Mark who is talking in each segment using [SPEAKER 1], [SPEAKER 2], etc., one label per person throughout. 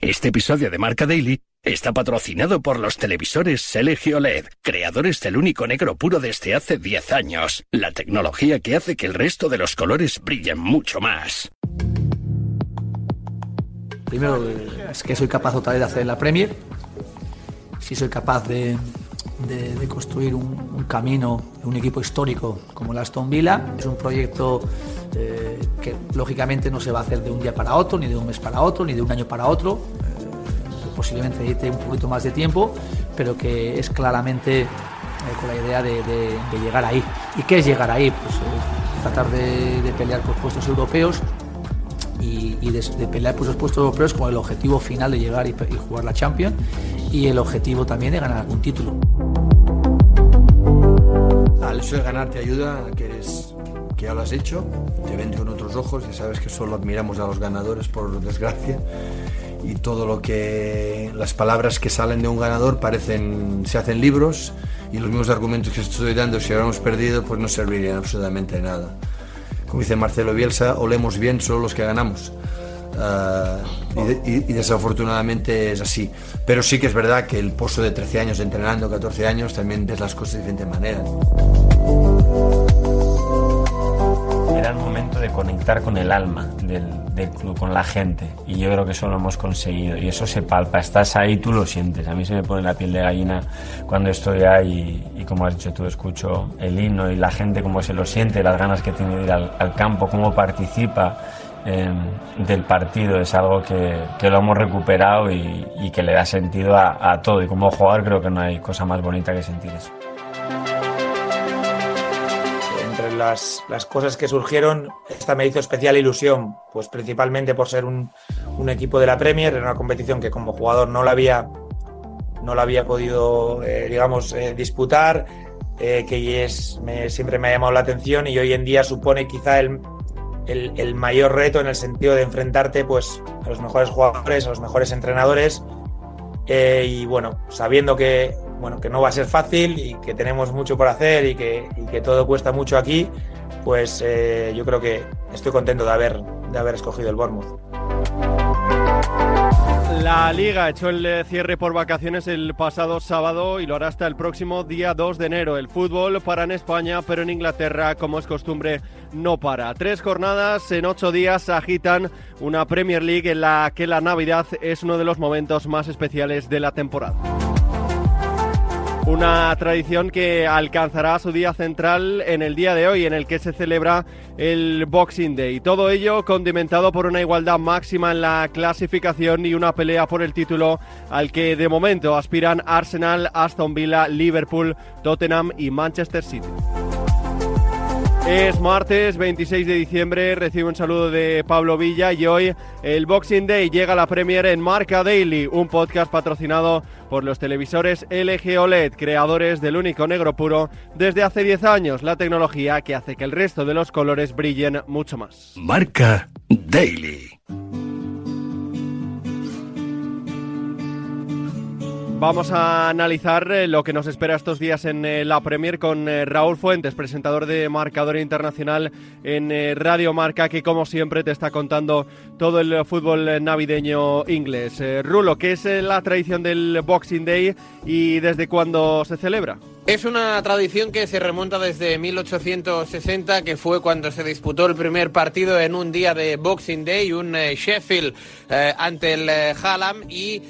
[SPEAKER 1] Este episodio de Marca Daily está patrocinado por los televisores Selegio OLED, creadores del único negro puro desde hace 10 años. La tecnología que hace que el resto de los colores brillen mucho más.
[SPEAKER 2] Primero, es que soy capaz otra vez de hacer la Premier. Si soy capaz de, construir un, camino, un equipo histórico como el Aston Villa. Es un proyecto eh, lógicamente no se va a hacer de un día para otro, ni de un mes para otro, ni de un año para otro. Eh, posiblemente necesite un poquito más de tiempo, pero que es claramente eh, con la idea de, llegar ahí. ¿Y qué es llegar ahí? Pues tratar de, pelear por puestos europeos, y, de, pelear por esos puestos europeos con el objetivo final de llegar y, jugar la Champions y el objetivo también de ganar algún título.
[SPEAKER 3] Al hecho de ganar te ayuda, que, eres, que ya lo has hecho, te ven con otros ojos y sabes que solo admiramos a los ganadores por desgracia y todo lo que las palabras que salen de un ganador parecen se hacen libros y los mismos argumentos que estoy dando si hubiéramos perdido pues no servirían absolutamente nada como dice Marcelo Bielsa, olemos bien solo los que ganamos. Ah, y, desafortunadamente es así. Pero sí que es verdad que el pozo de 13 años entrenando, 14 años, también ves las cosas de diferente manera.
[SPEAKER 4] Conectar con el alma del, del, club, con la gente. Y yo creo que eso lo hemos conseguido. Y eso se palpa. Estás ahí, tú lo sientes. A mí se me pone la piel de gallina cuando estoy ahí y, como has dicho tú, escucho el himno y la gente cómo se lo siente, las ganas que tiene de ir al, campo, cómo participa. Em, del partido es algo que, que lo hemos recuperado y, y, que le da sentido a, a todo y como jugar creo que no hay cosa más bonita que sentir eso
[SPEAKER 5] las, cosas que surgieron, esta me hizo especial ilusión, pues principalmente por ser un, equipo de la Premier, en una competición que como jugador no la había, no la había podido, eh, digamos, eh, disputar, eh, que es, siempre me ha llamado la atención y hoy en día supone quizá el, el, mayor reto en el sentido de enfrentarte pues, a los mejores jugadores, a los mejores entrenadores. y bueno, sabiendo que bueno, que no va a ser fácil y que tenemos mucho por hacer y que, todo cuesta mucho aquí, pues eh, yo creo que estoy contento de haber, de haber escogido el Bournemouth.
[SPEAKER 6] La Liga echó el cierre por vacaciones el pasado sábado y lo hará hasta el próximo día 2 de enero. El fútbol para en España, pero en Inglaterra, como es costumbre, no para. Tres jornadas en ocho días agitan una Premier League en la que la Navidad es uno de los momentos más especiales de la temporada. Una tradición que alcanzará su día central en el día de hoy, en el que se celebra el Boxing Day. Todo ello condimentado por una igualdad máxima en la clasificación y una pelea por el título al que de momento aspiran Arsenal, Aston Villa, Liverpool, Tottenham y Manchester City. Es martes 26 de diciembre, recibo un saludo de Pablo Villa y hoy el Boxing Day llega a la Premier en Marca Daily, un podcast patrocinado por los televisores LG OLED, creadores del único negro puro desde hace 10 años, la tecnología que hace que el resto de los colores brillen mucho más.
[SPEAKER 1] Marca Daily.
[SPEAKER 6] Vamos a analizar eh, lo que nos espera estos días en eh, la Premier con eh, Raúl Fuentes, presentador de Marcador Internacional en Radio Marca, que como siempre te está contando todo el fútbol navideño inglés. Rulo, ¿qué es la tradición del Boxing Day y desde cuándo se celebra?
[SPEAKER 7] Es una tradición que se remonta desde 1860, que fue cuando se disputó el primer partido en un día de Boxing Day, un eh, Sheffield eh, ante el eh, Hallam, y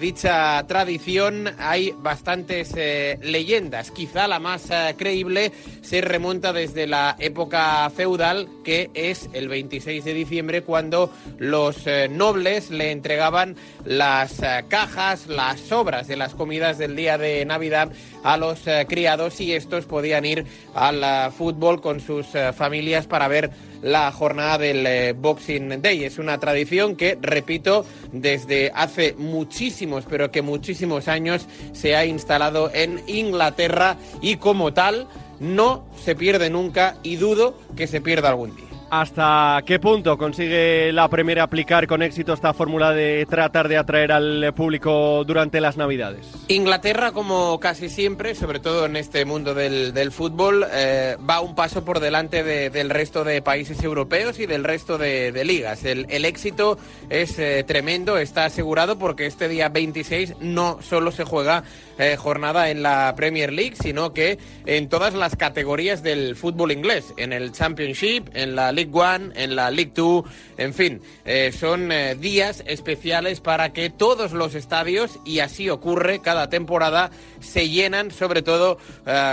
[SPEAKER 7] dicha tradición hay bastantes leyendas. Quizá la más creíble se remonta desde la época feudal, que es el 26 de diciembre, cuando los nobles le entregaban las cajas, las sobras de las comidas del día de Navidad a los eh, criados y estos podían ir al eh, fútbol con sus eh, familias para ver la jornada del Boxing Day. Es una tradición que, repito, desde hace muchísimos, pero que muchísimos años se ha instalado en Inglaterra y como tal no se pierde nunca y dudo que se pierda algún día.
[SPEAKER 6] ¿Hasta qué punto consigue la Premier aplicar con éxito esta fórmula de tratar de atraer al público durante las Navidades?
[SPEAKER 7] Inglaterra, como casi siempre, sobre todo en este mundo del, fútbol, eh, va un paso por delante del resto de países europeos y del resto de, ligas. El, éxito es eh, tremendo, está asegurado porque este día 26 no solo se juega eh, jornada en la Premier League, sino que en todas las categorías del fútbol inglés, en el Championship, en la League One, en la League Two, en fin, eh, son eh, días especiales para que todos los estadios, y así ocurre cada temporada, se llenan, sobre todo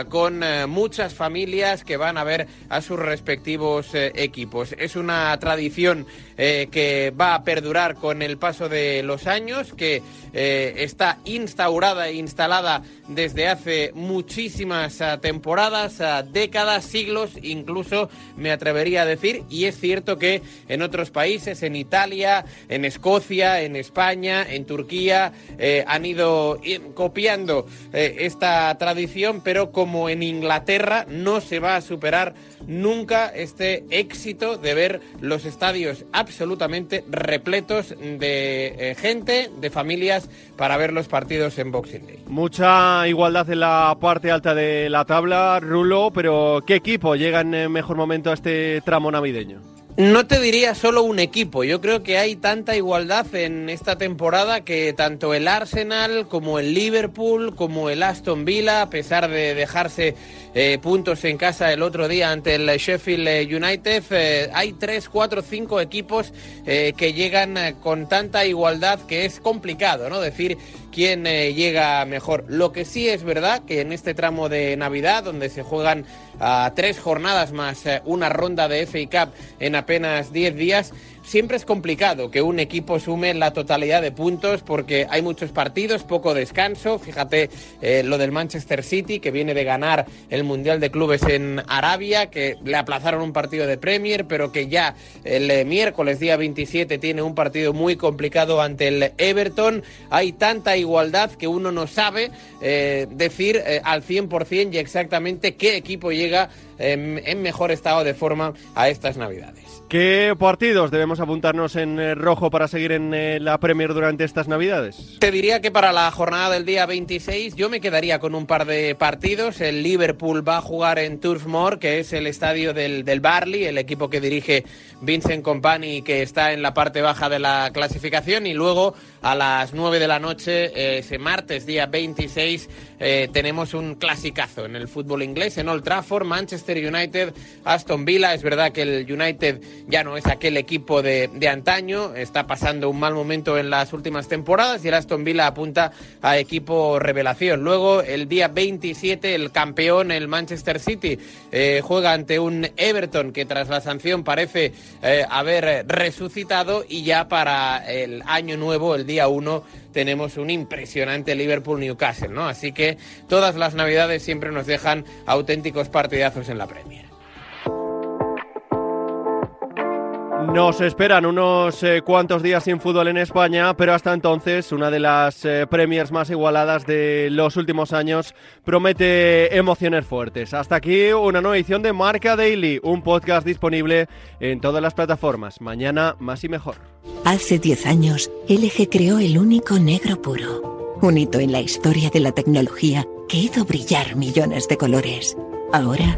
[SPEAKER 7] con muchas familias que van a ver a sus respectivos equipos. Es una tradición que va a perdurar con el paso de los años, que está instaurada e instalada desde hace muchísimas temporadas, décadas, siglos, incluso me atrevería a decir, y es cierto que en otros países, en Italia, en Escocia, en España, en Turquía, eh, han ido copiando eh, esta tradición, pero como en Inglaterra no se va a superar nunca este éxito de ver los estadios absolutamente repletos de eh, gente, de familias, para ver los partidos en Boxing Day.
[SPEAKER 6] Mucha igualdad en la parte alta de la tabla, Rulo, pero ¿qué equipo llega en mejor momento a este tramo navideño?
[SPEAKER 7] No te diría solo un equipo, yo creo que hay tanta igualdad en esta temporada que tanto el Arsenal como el Liverpool como el Aston Villa, a pesar de dejarse eh, puntos en casa el otro día ante el Sheffield eh, United, eh, hay tres, cuatro, cinco equipos que llegan con tanta igualdad que es complicado, ¿no? Decir quién llega mejor. Lo que sí es verdad que en este tramo de Navidad, donde se juegan a tres jornadas más una ronda de FA Cup en apenas 10 días, siempre es complicado que un equipo sume la totalidad de puntos porque hay muchos partidos, poco descanso. Fíjate eh, lo del Manchester City que viene de ganar el Mundial de Clubes en Arabia, que le aplazaron un partido de Premier, pero que ya el eh, miércoles día 27 tiene un partido muy complicado ante el Everton. Hay tanta igualdad que uno no sabe eh, decir al 100% y exactamente qué equipo llega en mejor estado de forma a estas Navidades.
[SPEAKER 6] ¿Qué partidos debemos apuntarnos en eh, rojo para seguir en eh, la Premier durante estas Navidades?
[SPEAKER 7] Te diría que para la jornada del día 26 yo me quedaría con un par de partidos. El Liverpool va a jugar en Turf Moor, que es el estadio del, del Barley, el equipo que dirige Vincent Company, que está en la parte baja de la clasificación. Y luego a las 9 de la noche, eh, ese martes, día 26, tenemos un clasicazo en el fútbol inglés, en Old Trafford, Manchester United, Aston Villa. Es verdad que el United ya no es aquel equipo de, antaño, está pasando un mal momento en las últimas temporadas y el Aston Villa apunta a equipo revelación. Luego, el día 27, el campeón, el Manchester City, eh, juega ante un Everton que tras la sanción parece eh, haber resucitado y ya para el año nuevo, el día 1, tenemos un impresionante Liverpool-Newcastle, ¿no? Así que todas las navidades siempre nos dejan auténticos partidazos en la Premier.
[SPEAKER 6] Nos esperan unos eh, cuantos días sin fútbol en España, pero hasta entonces una de las eh, premiers más igualadas de los últimos años promete emociones fuertes. Hasta aquí una nueva edición de Marca Daily, un podcast disponible en todas las plataformas. Mañana más y mejor.
[SPEAKER 8] Hace 10 años, LG creó el único negro puro, un hito en la historia de la tecnología que hizo brillar millones de colores. Ahora,